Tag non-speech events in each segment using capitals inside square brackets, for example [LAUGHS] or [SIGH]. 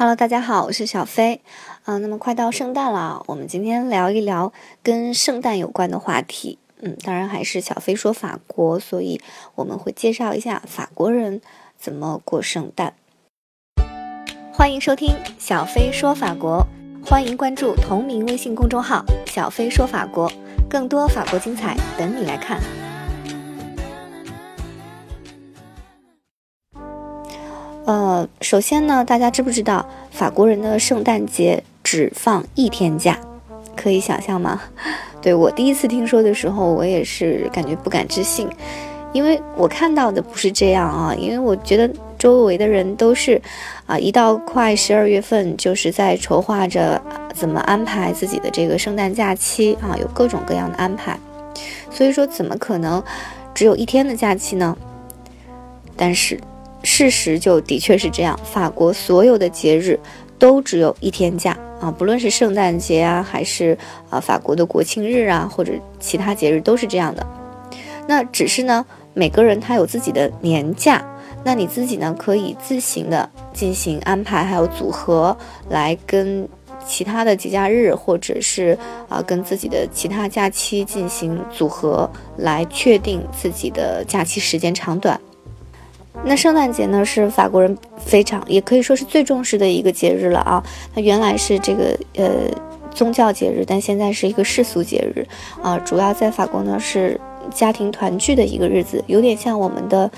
Hello，大家好，我是小飞。嗯，那么快到圣诞了，我们今天聊一聊跟圣诞有关的话题。嗯，当然还是小飞说法国，所以我们会介绍一下法国人怎么过圣诞。欢迎收听小飞说法国，欢迎关注同名微信公众号“小飞说法国”，更多法国精彩等你来看。呃，首先呢，大家知不知道法国人的圣诞节只放一天假？可以想象吗？[LAUGHS] 对我第一次听说的时候，我也是感觉不敢置信，因为我看到的不是这样啊。因为我觉得周围的人都是啊，一到快十二月份，就是在筹划着怎么安排自己的这个圣诞假期啊，有各种各样的安排。所以说，怎么可能只有一天的假期呢？但是。事实就的确是这样，法国所有的节日都只有一天假啊，不论是圣诞节啊，还是啊法国的国庆日啊，或者其他节日都是这样的。那只是呢，每个人他有自己的年假，那你自己呢可以自行的进行安排，还有组合来跟其他的节假日，或者是啊跟自己的其他假期进行组合，来确定自己的假期时间长短。那圣诞节呢，是法国人非常也可以说是最重视的一个节日了啊。它原来是这个呃宗教节日，但现在是一个世俗节日啊。主要在法国呢是家庭团聚的一个日子，有点像我们的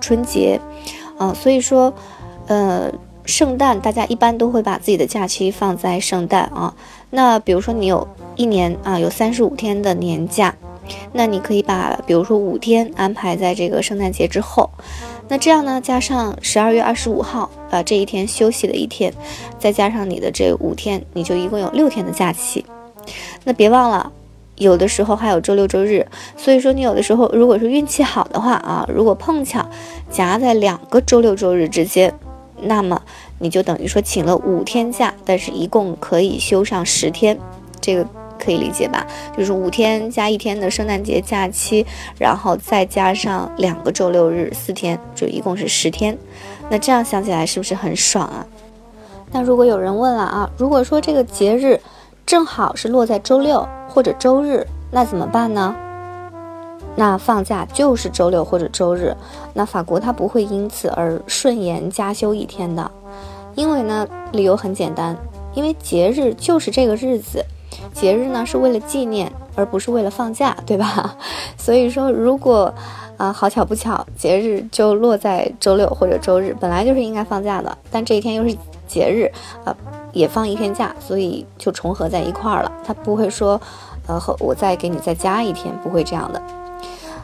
春节啊。所以说，呃，圣诞大家一般都会把自己的假期放在圣诞啊。那比如说你有一年啊有三十五天的年假，那你可以把比如说五天安排在这个圣诞节之后。那这样呢，加上十二月二十五号，呃，这一天休息的一天，再加上你的这五天，你就一共有六天的假期。那别忘了，有的时候还有周六周日。所以说，你有的时候如果是运气好的话啊，如果碰巧夹在两个周六周日之间，那么你就等于说请了五天假，但是一共可以休上十天。这个。可以理解吧？就是五天加一天的圣诞节假期，然后再加上两个周六日，四天，就一共是十天。那这样想起来是不是很爽啊？那如果有人问了啊，如果说这个节日正好是落在周六或者周日，那怎么办呢？那放假就是周六或者周日。那法国它不会因此而顺延加休一天的，因为呢，理由很简单，因为节日就是这个日子。节日呢是为了纪念，而不是为了放假，对吧？[LAUGHS] 所以说，如果啊好巧不巧，节日就落在周六或者周日，本来就是应该放假的，但这一天又是节日，啊也放一天假，所以就重合在一块儿了。他不会说，呃，我再给你再加一天，不会这样的。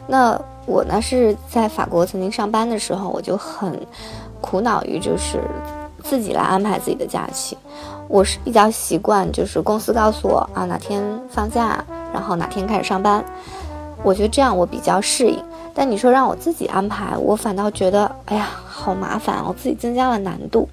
那我呢是在法国曾经上班的时候，我就很苦恼于就是自己来安排自己的假期。我是比较习惯，就是公司告诉我啊哪天放假，然后哪天开始上班。我觉得这样我比较适应。但你说让我自己安排，我反倒觉得哎呀好麻烦，我自己增加了难度。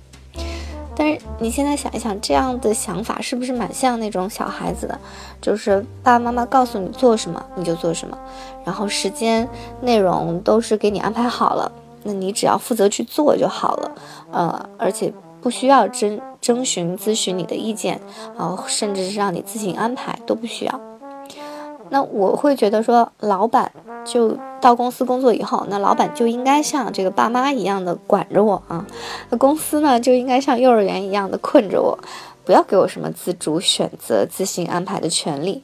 但是你现在想一想，这样的想法是不是蛮像那种小孩子的？就是爸爸妈妈告诉你做什么你就做什么，然后时间内容都是给你安排好了，那你只要负责去做就好了。呃，而且。不需要真征询咨询你的意见啊，甚至是让你自行安排都不需要。那我会觉得说，老板就到公司工作以后，那老板就应该像这个爸妈一样的管着我啊，那公司呢就应该像幼儿园一样的困着我，不要给我什么自主选择、自行安排的权利。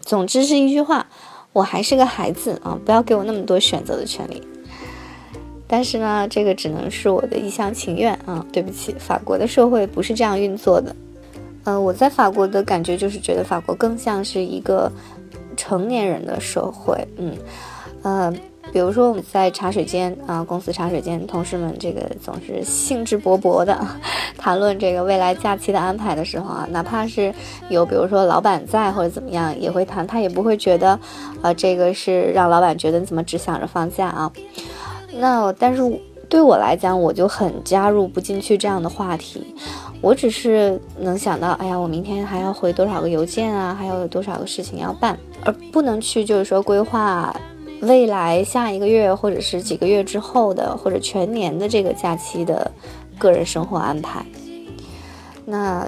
总之是一句话，我还是个孩子啊，不要给我那么多选择的权利。但是呢，这个只能是我的一厢情愿啊！对不起，法国的社会不是这样运作的。嗯，我在法国的感觉就是觉得法国更像是一个成年人的社会。嗯，呃，比如说我们在茶水间啊，公司茶水间，同事们这个总是兴致勃勃的 [LAUGHS] 谈论这个未来假期的安排的时候啊，哪怕是有比如说老板在或者怎么样，也会谈，他也不会觉得，呃，这个是让老板觉得你怎么只想着放假啊。那但是对我来讲，我就很加入不进去这样的话题。我只是能想到，哎呀，我明天还要回多少个邮件啊，还有多少个事情要办，而不能去就是说规划未来下一个月或者是几个月之后的或者全年的这个假期的个人生活安排。那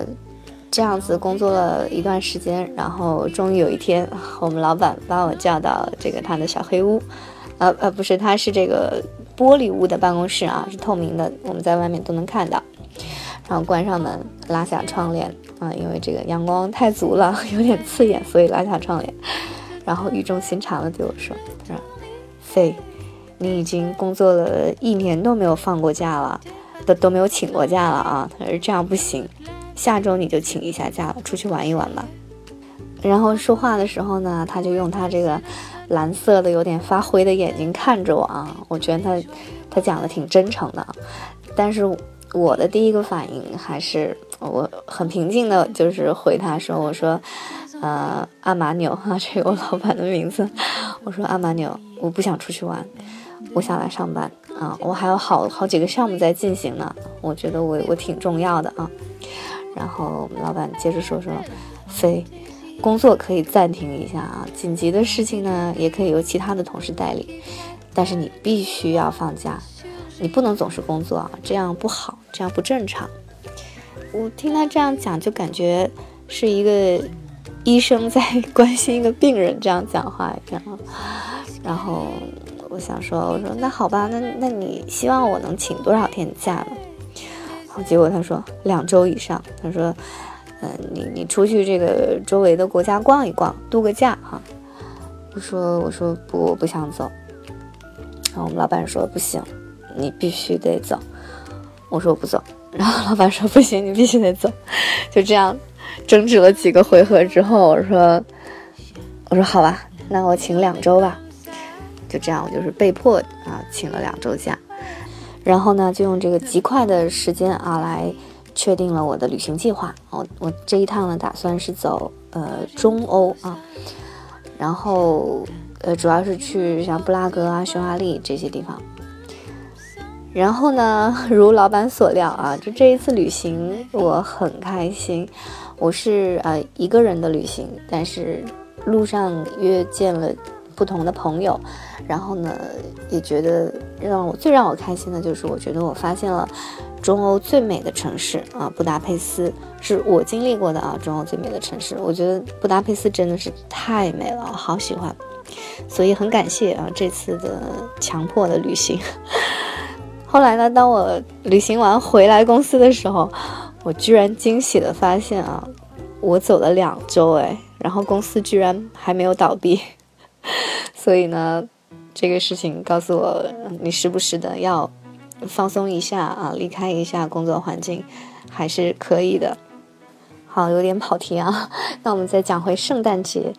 这样子工作了一段时间，然后终于有一天，我们老板把我叫到这个他的小黑屋，呃呃，不是，他是这个玻璃屋的办公室啊，是透明的，我们在外面都能看到。然后关上门，拉下窗帘啊，因为这个阳光太足了，[LAUGHS] 有点刺眼，所以拉下窗帘。然后语重心长的对我说：“他说，飞，你已经工作了一年都没有放过假了，都都没有请过假了啊！他说这样不行，下周你就请一下假了，出去玩一玩吧。”然后说话的时候呢，他就用他这个蓝色的有点发灰的眼睛看着我啊，我觉得他他讲的挺真诚的，但是。我的第一个反应还是我很平静的，就是回他说：“我说，呃，阿玛纽啊，这个我老板的名字。我说阿玛纽，我不想出去玩，我想来上班啊，我还有好好几个项目在进行呢，我觉得我我挺重要的啊。然后我们老板接着说说，飞，工作可以暂停一下啊，紧急的事情呢也可以由其他的同事代理，但是你必须要放假。”你不能总是工作啊，这样不好，这样不正常。我听他这样讲，就感觉是一个医生在关心一个病人这样讲话一样。然后我想说，我说那好吧，那那你希望我能请多少天假呢？然后结果他说两周以上。他说，嗯，你你出去这个周围的国家逛一逛，度个假哈。我说我说不，我不想走。然后我们老板说不行。你必须得走，我说我不走，然后老板说不行，你必须得走，就这样争执了几个回合之后，我说我说好吧，那我请两周吧，就这样，我就是被迫啊请了两周假，然后呢就用这个极快的时间啊来确定了我的旅行计划，我我这一趟呢打算是走呃中欧啊，然后呃主要是去像布拉格啊、匈牙利这些地方。然后呢，[LAUGHS] 如老板所料啊，就这一次旅行我很开心。我是呃一个人的旅行，但是路上约见了不同的朋友，然后呢也觉得让我最让我开心的就是，我觉得我发现了中欧最美的城市啊，布达佩斯是我经历过的啊，中欧最美的城市。我觉得布达佩斯真的是太美了，好喜欢，所以很感谢啊这次的强迫的旅行。[LAUGHS] 后来呢？当我旅行完回来公司的时候，我居然惊喜的发现啊，我走了两周哎，然后公司居然还没有倒闭。[LAUGHS] 所以呢，这个事情告诉我，你时不时的要放松一下啊，离开一下工作环境，还是可以的。好，有点跑题啊。[LAUGHS] 那我们再讲回圣诞节，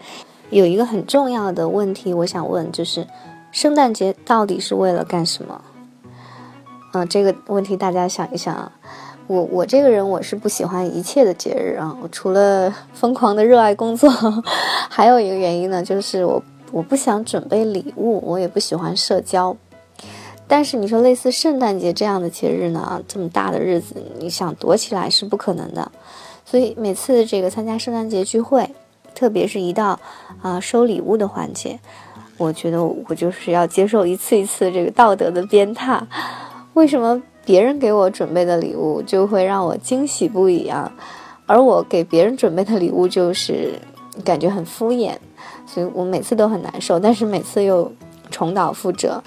有一个很重要的问题，我想问，就是圣诞节到底是为了干什么？嗯，这个问题大家想一想啊，我我这个人我是不喜欢一切的节日啊，我除了疯狂的热爱工作，[LAUGHS] 还有一个原因呢，就是我我不想准备礼物，我也不喜欢社交。但是你说类似圣诞节这样的节日呢，这么大的日子，你想躲起来是不可能的。所以每次这个参加圣诞节聚会，特别是一到啊收礼物的环节，我觉得我就是要接受一次一次这个道德的鞭挞。为什么别人给我准备的礼物就会让我惊喜不已啊？而我给别人准备的礼物就是感觉很敷衍，所以我每次都很难受，但是每次又重蹈覆辙。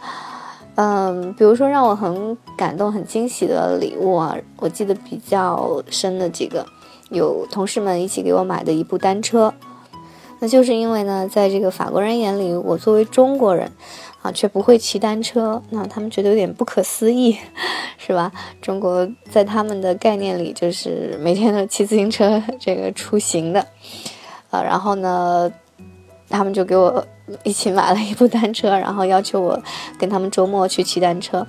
嗯，比如说让我很感动、很惊喜的礼物啊，我记得比较深的几个，有同事们一起给我买的一部单车，那就是因为呢，在这个法国人眼里，我作为中国人。啊，却不会骑单车，那他们觉得有点不可思议，[LAUGHS] 是吧？中国在他们的概念里，就是每天都骑自行车这个出行的，啊，然后呢，他们就给我一起买了一部单车，然后要求我跟他们周末去骑单车，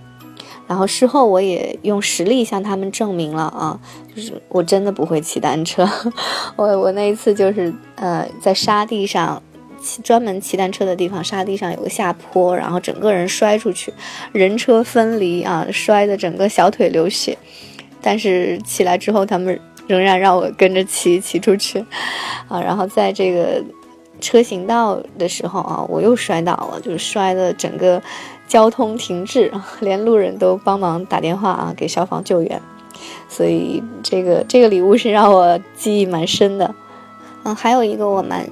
然后事后我也用实力向他们证明了啊，就是我真的不会骑单车，[LAUGHS] 我我那一次就是呃在沙地上。骑专门骑单车的地方，沙地上有个下坡，然后整个人摔出去，人车分离啊，摔的整个小腿流血。但是起来之后，他们仍然让我跟着骑骑出去，啊，然后在这个车行道的时候啊，我又摔倒了，就是摔的整个交通停滞，连路人都帮忙打电话啊给消防救援。所以这个这个礼物是让我记忆蛮深的。嗯，还有一个我蛮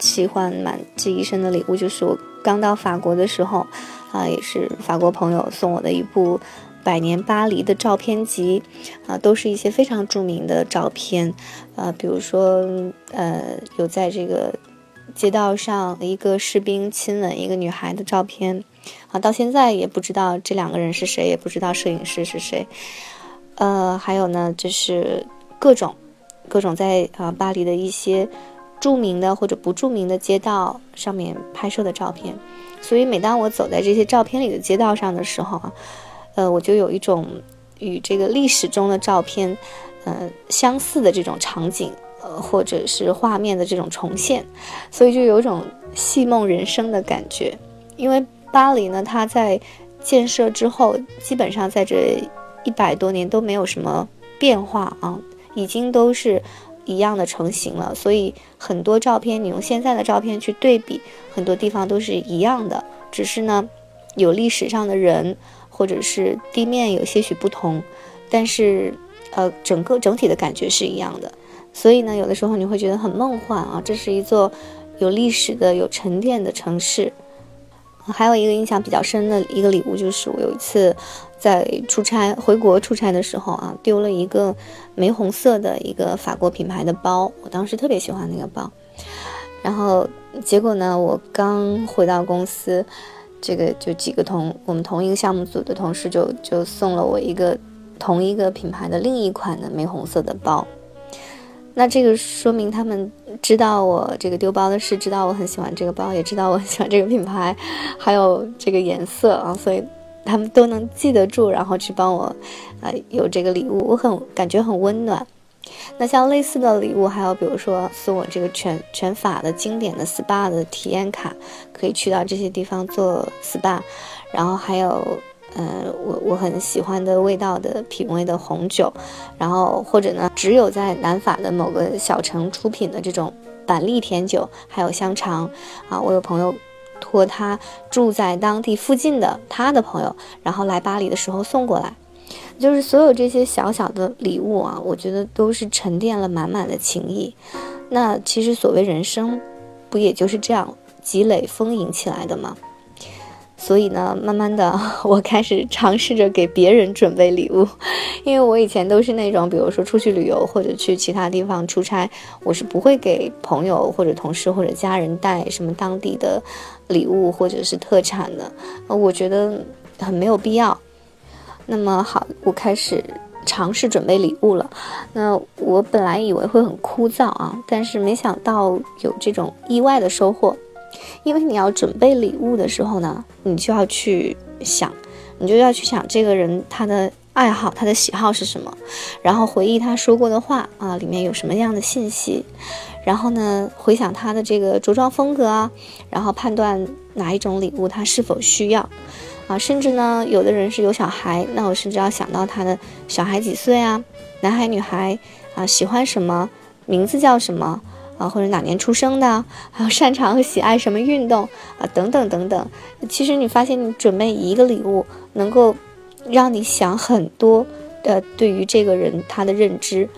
喜欢、蛮记忆深的礼物，就是我刚到法国的时候，啊，也是法国朋友送我的一部。百年巴黎的照片集，啊，都是一些非常著名的照片，啊，比如说，呃，有在这个街道上一个士兵亲吻一个女孩的照片，啊，到现在也不知道这两个人是谁，也不知道摄影师是谁，呃，还有呢，就是各种各种在啊巴黎的一些著名的或者不著名的街道上面拍摄的照片，所以每当我走在这些照片里的街道上的时候啊。呃，我就有一种与这个历史中的照片，呃，相似的这种场景，呃，或者是画面的这种重现，所以就有种戏梦人生的感觉。因为巴黎呢，它在建设之后，基本上在这一百多年都没有什么变化啊，已经都是一样的成型了。所以很多照片，你用现在的照片去对比，很多地方都是一样的，只是呢，有历史上的人。或者是地面有些许不同，但是，呃，整个整体的感觉是一样的。所以呢，有的时候你会觉得很梦幻啊，这是一座有历史的、有沉淀的城市。还有一个印象比较深的一个礼物，就是我有一次在出差回国出差的时候啊，丢了一个玫红色的一个法国品牌的包，我当时特别喜欢那个包，然后结果呢，我刚回到公司。这个就几个同我们同一个项目组的同事就就送了我一个同一个品牌的另一款的玫红色的包，那这个说明他们知道我这个丢包的事，知道我很喜欢这个包，也知道我很喜欢这个品牌，还有这个颜色啊，所以他们都能记得住，然后去帮我，呃，有这个礼物，我很感觉很温暖。那像类似的礼物，还有比如说送我这个全全法的经典的 SPA 的体验卡，可以去到这些地方做 SPA，然后还有，呃，我我很喜欢的味道的品味的红酒，然后或者呢，只有在南法的某个小城出品的这种板栗甜酒，还有香肠，啊，我有朋友托他住在当地附近的他的朋友，然后来巴黎的时候送过来。就是所有这些小小的礼物啊，我觉得都是沉淀了满满的情谊。那其实所谓人生，不也就是这样积累丰盈起来的吗？所以呢，慢慢的，[LAUGHS] 我开始尝试着给别人准备礼物，因为我以前都是那种，比如说出去旅游或者去其他地方出差，我是不会给朋友或者同事或者家人带什么当地的礼物或者是特产的，我觉得很没有必要。那么好，我开始尝试准备礼物了。那我本来以为会很枯燥啊，但是没想到有这种意外的收获。因为你要准备礼物的时候呢，你就要去想，你就要去想这个人他的爱好、他的喜好是什么，然后回忆他说过的话啊，里面有什么样的信息，然后呢，回想他的这个着装风格啊，然后判断哪一种礼物他是否需要。啊，甚至呢，有的人是有小孩，那我甚至要想到他的小孩几岁啊，男孩女孩啊，喜欢什么，名字叫什么啊，或者哪年出生的，还有擅长和喜爱什么运动啊，等等等等。其实你发现，你准备一个礼物，能够让你想很多，呃，对于这个人他的认知，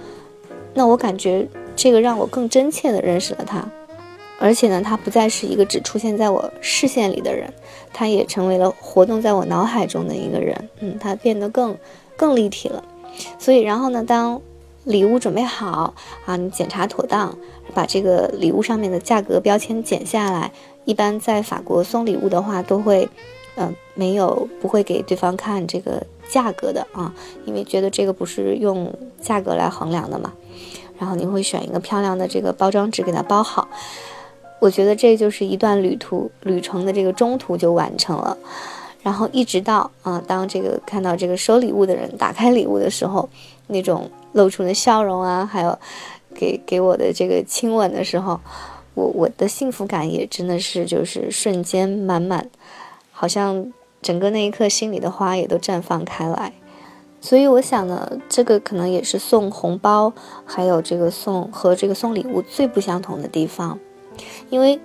那我感觉这个让我更真切的认识了他。而且呢，他不再是一个只出现在我视线里的人，他也成为了活动在我脑海中的一个人。嗯，他变得更更立体了。所以，然后呢，当礼物准备好啊，你检查妥当，把这个礼物上面的价格标签剪下来。一般在法国送礼物的话，都会，嗯，没有不会给对方看这个价格的啊，因为觉得这个不是用价格来衡量的嘛。然后你会选一个漂亮的这个包装纸给它包好。我觉得这就是一段旅途旅程的这个中途就完成了，然后一直到啊，当这个看到这个收礼物的人打开礼物的时候，那种露出的笑容啊，还有给给我的这个亲吻的时候，我我的幸福感也真的是就是瞬间满满，好像整个那一刻心里的花也都绽放开来。所以我想呢，这个可能也是送红包还有这个送和这个送礼物最不相同的地方。因为，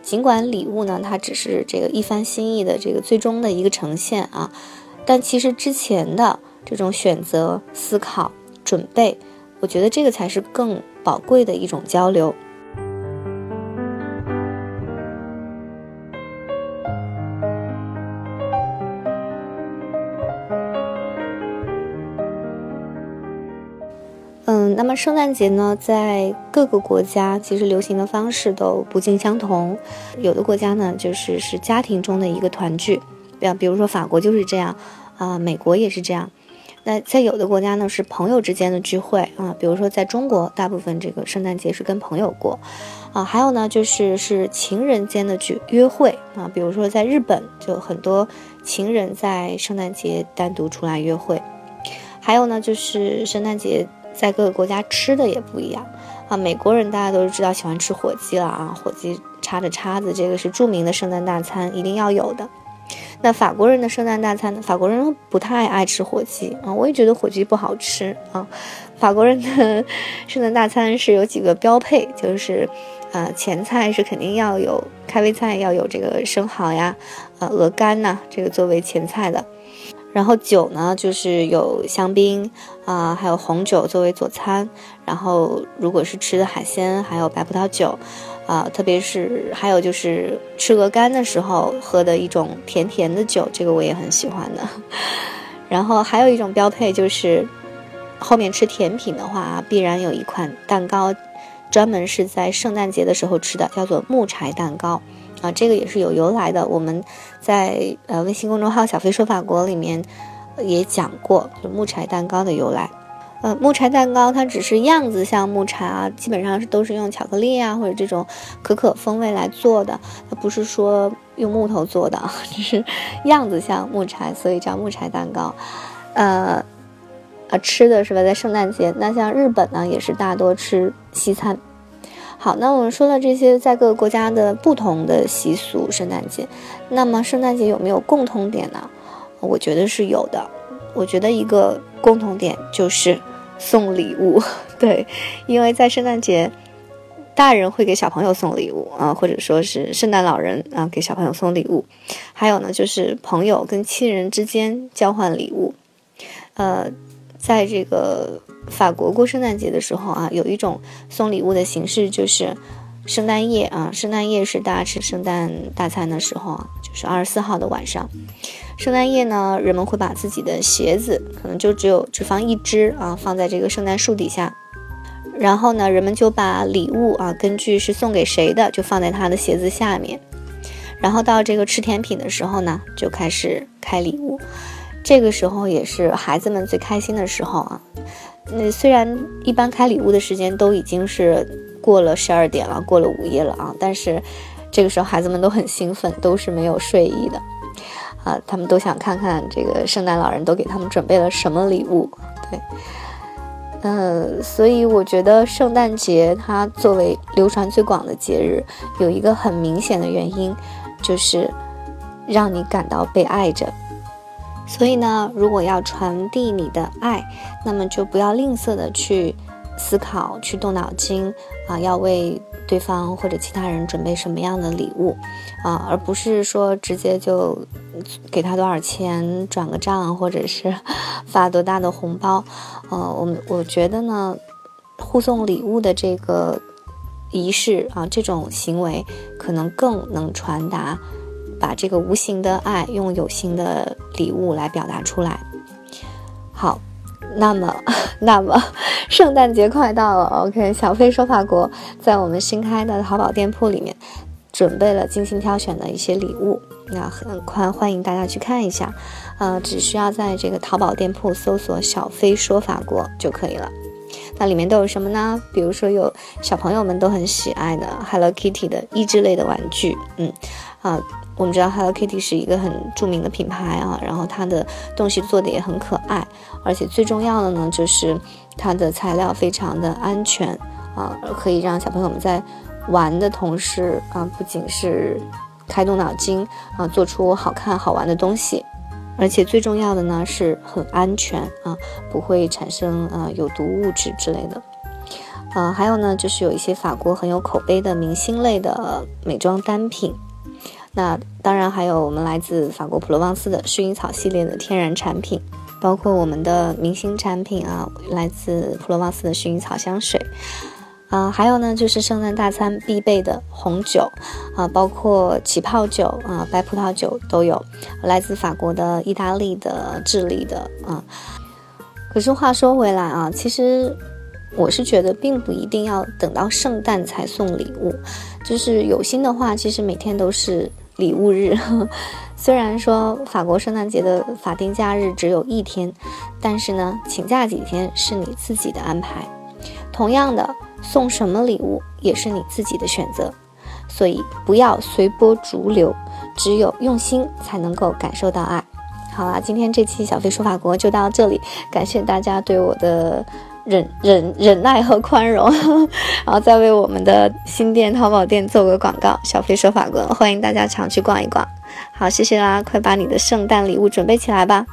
尽管礼物呢，它只是这个一番心意的这个最终的一个呈现啊，但其实之前的这种选择、思考、准备，我觉得这个才是更宝贵的一种交流。嗯，那么圣诞节呢，在各个国家其实流行的方式都不尽相同。有的国家呢，就是是家庭中的一个团聚，比比如说法国就是这样，啊，美国也是这样。那在有的国家呢，是朋友之间的聚会啊，比如说在中国，大部分这个圣诞节是跟朋友过，啊，还有呢，就是是情人间的聚约会啊，比如说在日本，就很多情人在圣诞节单独出来约会。还有呢，就是圣诞节。在各个国家吃的也不一样啊，美国人大家都知道喜欢吃火鸡了啊，火鸡插着叉子，这个是著名的圣诞大餐，一定要有的。那法国人的圣诞大餐呢？法国人不太爱吃火鸡啊，我也觉得火鸡不好吃啊。法国人的 [LAUGHS] 圣诞大餐是有几个标配，就是啊，前菜是肯定要有开胃菜，要有这个生蚝呀，呃，鹅肝呐，这个作为前菜的。然后酒呢，就是有香槟啊，还有红酒作为佐餐。然后如果是吃的海鲜，还有白葡萄酒，啊，特别是还有就是吃鹅肝的时候喝的一种甜甜的酒，这个我也很喜欢的。[LAUGHS] 然后还有一种标配就是，后面吃甜品的话啊，必然有一款蛋糕，专门是在圣诞节的时候吃的，叫做木柴蛋糕。啊，这个也是有由来的。我们在呃微信公众号“小飞说法国”里面也讲过，就木柴蛋糕的由来。呃，木柴蛋糕它只是样子像木柴啊，基本上是都是用巧克力啊或者这种可可风味来做的，它不是说用木头做的，[LAUGHS] 只是样子像木柴，所以叫木柴蛋糕。呃，啊，吃的是吧？在圣诞节，那像日本呢，也是大多吃西餐。好，那我们说了这些在各个国家的不同的习俗，圣诞节，那么圣诞节有没有共同点呢？我觉得是有的。我觉得一个共同点就是送礼物，[LAUGHS] 对，因为在圣诞节，大人会给小朋友送礼物啊，或者说是圣诞老人啊给小朋友送礼物，还有呢就是朋友跟亲人之间交换礼物，呃。在这个法国过圣诞节的时候啊，有一种送礼物的形式，就是圣诞夜啊。圣诞夜是大家吃圣诞大餐的时候啊，是二十四号的晚上。圣诞夜呢，人们会把自己的鞋子，可能就只有只放一只啊，放在这个圣诞树底下。然后呢，人们就把礼物啊，根据是送给谁的，就放在他的鞋子下面。然后到这个吃甜品的时候呢，就开始开礼物。这个时候也是孩子们最开心的时候啊。那虽然一般开礼物的时间都已经是过了十二点了，过了午夜了啊，但是这个时候孩子们都很兴奋，都是没有睡意的啊。他们都想看看这个圣诞老人都给他们准备了什么礼物。对，嗯，所以我觉得圣诞节它作为流传最广的节日，有一个很明显的原因，就是让你感到被爱着。所以呢，如果要传递你的爱，那么就不要吝啬的去思考、去动脑筋啊，要为对方或者其他人准备什么样的礼物啊，而不是说直接就给他多少钱转个账，或者是 [LAUGHS] 发多大的红包。呃，我们我觉得呢，互送礼物的这个仪式啊，这种行为可能更能传达。把这个无形的爱用有形的礼物来表达出来。好，那么，[LAUGHS] 那么，[LAUGHS] 圣诞节快到了，OK，小飞说法国在我们新开的淘宝店铺里面准备了精心挑选的一些礼物，那很快欢迎大家去看一下。呃，只需要在这个淘宝店铺搜索“小飞说法国”就可以了。那里面都有什么呢？比如说有小朋友们都很喜爱的 Hello Kitty 的益智类的玩具，嗯，啊。我们知道 Hello Kitty 是一个很著名的品牌啊，然后它的东西做的也很可爱，而且最重要的呢，就是它的材料非常的安全啊，可以让小朋友们在玩的同时啊，不仅是开动脑筋啊，做出好看好玩的东西，而且最重要的呢是很安全啊，不会产生啊有毒物质之类的。啊，还有呢，就是有一些法国很有口碑的明星类的美妆单品。那当然还有我们来自法国普罗旺斯的薰衣草系列的天然产品。包括我们的明星产品啊，来自普罗旺斯的薰衣草香水。啊，还有呢，就是圣诞大餐必备的红酒，啊，包括起泡酒啊，白葡萄酒都有，来自法国的、意大利的、智利的啊。可是话说回来啊，其实我是觉得，并不一定要等到圣诞才送礼物，就是有心的话，其实每天都是礼物日。[LAUGHS] 虽然说法国圣诞节的法定假日只有一天，但是呢，请假几天是你自己的安排。同样的。送什么礼物也是你自己的选择，所以不要随波逐流，只有用心才能够感受到爱。好啦，今天这期小飞说法国就到这里，感谢大家对我的忍忍忍耐和宽容，然后再为我们的新店淘宝店做个广告。小飞说法国，欢迎大家常去逛一逛。好，谢谢啦，快把你的圣诞礼物准备起来吧。